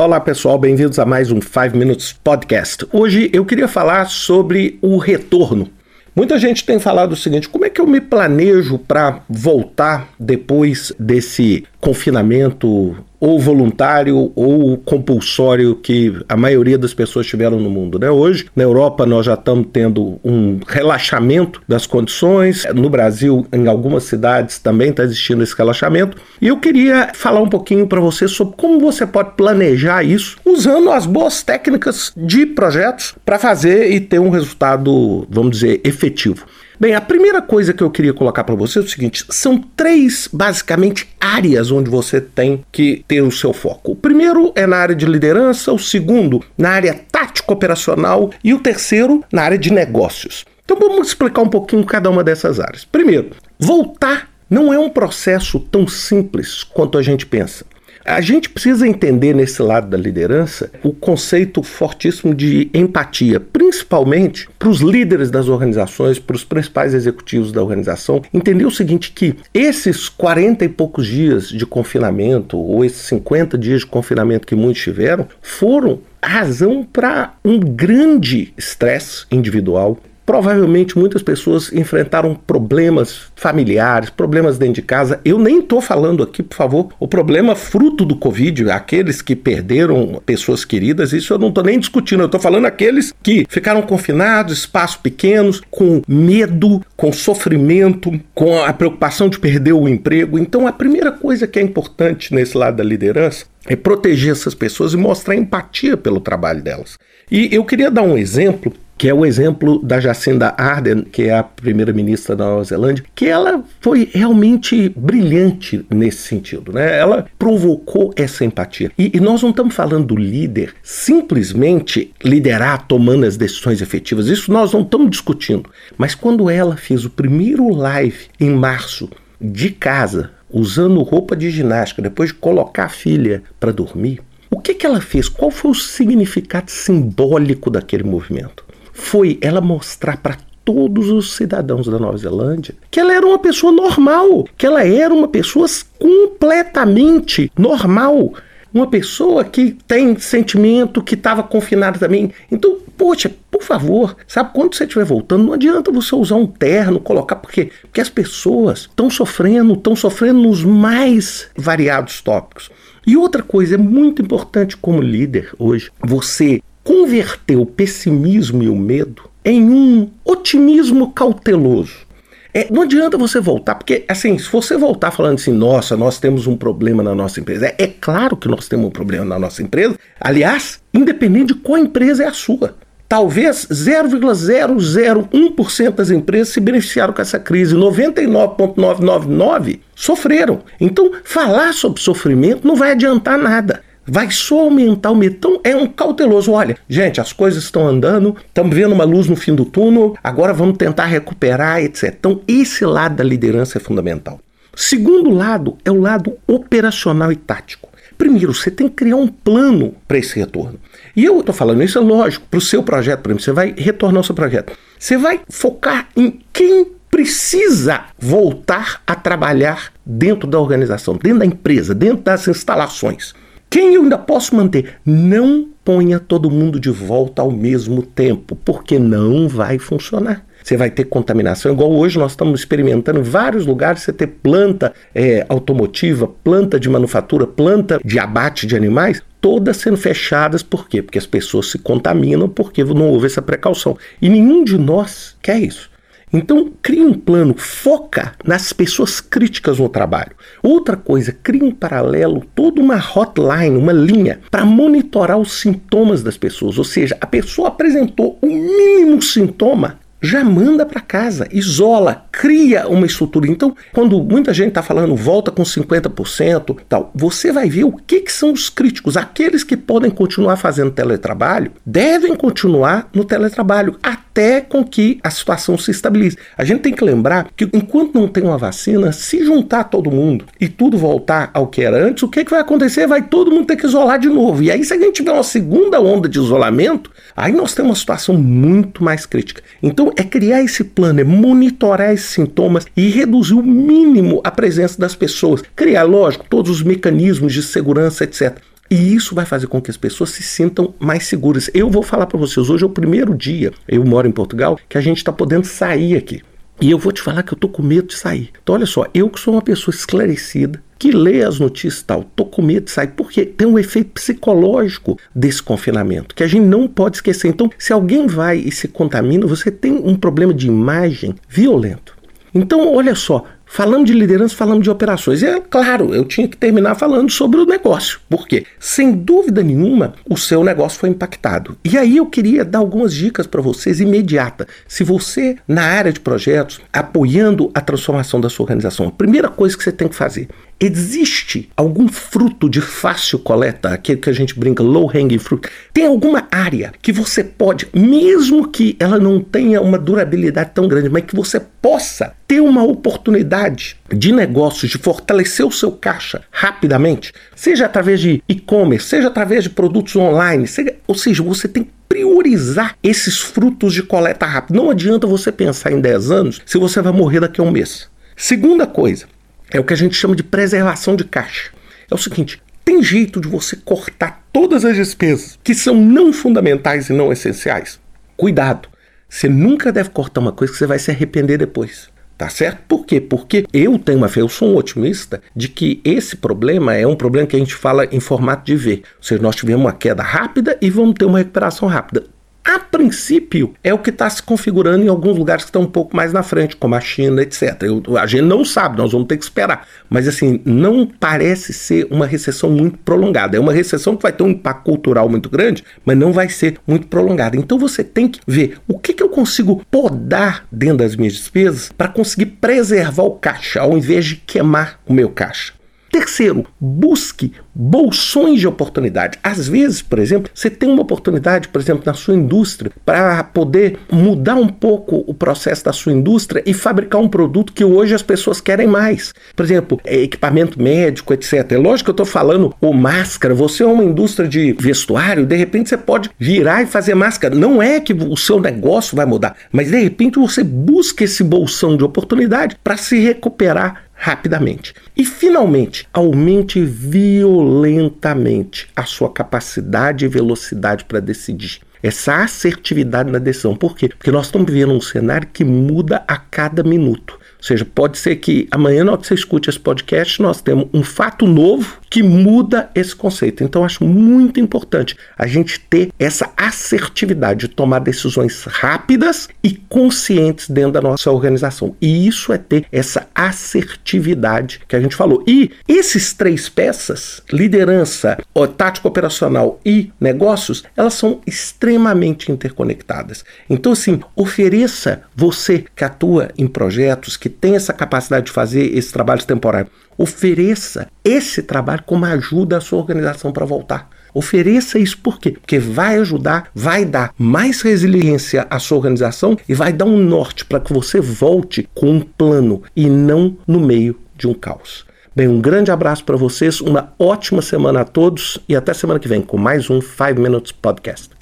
Olá pessoal, bem-vindos a mais um 5 Minutes Podcast. Hoje eu queria falar sobre o retorno. Muita gente tem falado o seguinte: como é que eu me planejo para voltar depois desse confinamento ou voluntário ou compulsório que a maioria das pessoas tiveram no mundo. Né? Hoje, na Europa, nós já estamos tendo um relaxamento das condições. No Brasil, em algumas cidades, também está existindo esse relaxamento. E eu queria falar um pouquinho para você sobre como você pode planejar isso usando as boas técnicas de projetos para fazer e ter um resultado, vamos dizer, efetivo. Bem, a primeira coisa que eu queria colocar para você é o seguinte: são três, basicamente, áreas onde você tem que ter o seu foco. O primeiro é na área de liderança, o segundo na área tático-operacional e o terceiro na área de negócios. Então vamos explicar um pouquinho cada uma dessas áreas. Primeiro, voltar não é um processo tão simples quanto a gente pensa. A gente precisa entender nesse lado da liderança o conceito fortíssimo de empatia, principalmente para os líderes das organizações, para os principais executivos da organização, entender o seguinte que esses 40 e poucos dias de confinamento ou esses 50 dias de confinamento que muitos tiveram foram razão para um grande estresse individual, Provavelmente muitas pessoas enfrentaram problemas familiares, problemas dentro de casa. Eu nem estou falando aqui, por favor, o problema fruto do Covid, aqueles que perderam pessoas queridas, isso eu não estou nem discutindo. Eu estou falando aqueles que ficaram confinados, espaços pequenos, com medo, com sofrimento, com a preocupação de perder o emprego. Então, a primeira coisa que é importante nesse lado da liderança é proteger essas pessoas e mostrar empatia pelo trabalho delas. E eu queria dar um exemplo que é o exemplo da Jacinda Ardern, que é a primeira-ministra da Nova Zelândia, que ela foi realmente brilhante nesse sentido. Né? Ela provocou essa empatia. E, e nós não estamos falando do líder simplesmente liderar tomando as decisões efetivas, isso nós não estamos discutindo. Mas quando ela fez o primeiro live em março de casa, usando roupa de ginástica, depois de colocar a filha para dormir, o que, que ela fez? Qual foi o significado simbólico daquele movimento? Foi ela mostrar para todos os cidadãos da Nova Zelândia que ela era uma pessoa normal, que ela era uma pessoa completamente normal. Uma pessoa que tem sentimento, que estava confinada também. Então, poxa, por favor, sabe, quando você estiver voltando, não adianta você usar um terno, colocar, porque, porque as pessoas estão sofrendo, estão sofrendo nos mais variados tópicos. E outra coisa é muito importante como líder hoje, você converter o pessimismo e o medo em um otimismo cauteloso. É, não adianta você voltar, porque assim, se você voltar falando assim, nossa, nós temos um problema na nossa empresa, é, é claro que nós temos um problema na nossa empresa, aliás, independente de qual empresa é a sua. Talvez 0,001% das empresas se beneficiaram com essa crise, 99,999 sofreram. Então, falar sobre sofrimento não vai adiantar nada vai só aumentar o medo. Então é um cauteloso. Olha, gente, as coisas estão andando, estamos vendo uma luz no fim do túnel, agora vamos tentar recuperar, etc. Então, esse lado da liderança é fundamental. Segundo lado é o lado operacional e tático. Primeiro, você tem que criar um plano para esse retorno. E eu estou falando isso, é lógico, para o seu projeto, por exemplo, você vai retornar o seu projeto. Você vai focar em quem precisa voltar a trabalhar dentro da organização, dentro da empresa, dentro das instalações. Quem eu ainda posso manter? Não ponha todo mundo de volta ao mesmo tempo, porque não vai funcionar. Você vai ter contaminação, igual hoje nós estamos experimentando em vários lugares. Você ter planta é, automotiva, planta de manufatura, planta de abate de animais, todas sendo fechadas. Por quê? Porque as pessoas se contaminam porque não houve essa precaução. E nenhum de nós quer isso. Então, crie um plano, foca nas pessoas críticas no trabalho. Outra coisa, crie em paralelo toda uma hotline, uma linha, para monitorar os sintomas das pessoas. Ou seja, a pessoa apresentou o mínimo sintoma, já manda para casa, isola, cria uma estrutura. Então, quando muita gente está falando volta com 50%, tal, você vai ver o que, que são os críticos. Aqueles que podem continuar fazendo teletrabalho devem continuar no teletrabalho até com que a situação se estabilize. A gente tem que lembrar que enquanto não tem uma vacina, se juntar todo mundo e tudo voltar ao que era antes, o que, que vai acontecer? Vai todo mundo ter que isolar de novo. E aí, se a gente tiver uma segunda onda de isolamento, aí nós temos uma situação muito mais crítica. Então, é criar esse plano, é monitorar esses sintomas e reduzir o mínimo a presença das pessoas. Criar, lógico, todos os mecanismos de segurança, etc. E isso vai fazer com que as pessoas se sintam mais seguras. Eu vou falar para vocês, hoje é o primeiro dia, eu moro em Portugal, que a gente está podendo sair aqui. E eu vou te falar que eu tô com medo de sair. Então, olha só, eu que sou uma pessoa esclarecida, que lê as notícias e tal, tô com medo de sair, porque tem um efeito psicológico desse confinamento, que a gente não pode esquecer. Então, se alguém vai e se contamina, você tem um problema de imagem violento. Então, olha só, Falando de liderança, falando de operações. E é claro, eu tinha que terminar falando sobre o negócio. Por quê? Sem dúvida nenhuma, o seu negócio foi impactado. E aí eu queria dar algumas dicas para vocês imediata. Se você, na área de projetos, apoiando a transformação da sua organização, a primeira coisa que você tem que fazer Existe algum fruto de fácil coleta, aquele que a gente brinca low hanging fruit? Tem alguma área que você pode, mesmo que ela não tenha uma durabilidade tão grande, mas que você possa ter uma oportunidade de negócios, de fortalecer o seu caixa rapidamente, seja através de e-commerce, seja através de produtos online, seja, ou seja, você tem priorizar esses frutos de coleta rápida. Não adianta você pensar em 10 anos se você vai morrer daqui a um mês. Segunda coisa, é o que a gente chama de preservação de caixa. É o seguinte: tem jeito de você cortar todas as despesas que são não fundamentais e não essenciais? Cuidado! Você nunca deve cortar uma coisa que você vai se arrepender depois. Tá certo? Por quê? Porque eu tenho uma fé, eu sou um otimista de que esse problema é um problema que a gente fala em formato de V. Ou seja, nós tivemos uma queda rápida e vamos ter uma recuperação rápida a princípio, é o que está se configurando em alguns lugares que estão um pouco mais na frente, como a China, etc. Eu, a gente não sabe, nós vamos ter que esperar. Mas, assim, não parece ser uma recessão muito prolongada. É uma recessão que vai ter um impacto cultural muito grande, mas não vai ser muito prolongada. Então, você tem que ver o que, que eu consigo podar dentro das minhas despesas para conseguir preservar o caixa, ao invés de queimar o meu caixa. Terceiro, busque bolsões de oportunidade. Às vezes, por exemplo, você tem uma oportunidade, por exemplo, na sua indústria, para poder mudar um pouco o processo da sua indústria e fabricar um produto que hoje as pessoas querem mais. Por exemplo, é, equipamento médico, etc. É lógico que eu estou falando, ou máscara, você é uma indústria de vestuário, de repente você pode virar e fazer máscara. Não é que o seu negócio vai mudar, mas de repente você busca esse bolsão de oportunidade para se recuperar rapidamente. E finalmente, aumente violentamente a sua capacidade e velocidade para decidir. Essa assertividade na decisão. Por quê? Porque nós estamos vivendo um cenário que muda a cada minuto. Ou seja, pode ser que amanhã, na hora que você escute esse podcast, nós temos um fato novo que muda esse conceito. Então, acho muito importante a gente ter essa assertividade de tomar decisões rápidas e conscientes dentro da nossa organização. E isso é ter essa assertividade que a gente falou. E esses três peças, liderança, tática operacional e negócios, elas são extremamente interconectadas. Então, assim, ofereça você que atua em projetos, que tem essa capacidade de fazer esse trabalho temporário, ofereça esse trabalho como ajuda à sua organização para voltar. Ofereça isso por quê? Porque vai ajudar, vai dar mais resiliência à sua organização e vai dar um norte para que você volte com um plano e não no meio de um caos. Bem, um grande abraço para vocês, uma ótima semana a todos e até semana que vem com mais um 5 Minutes Podcast.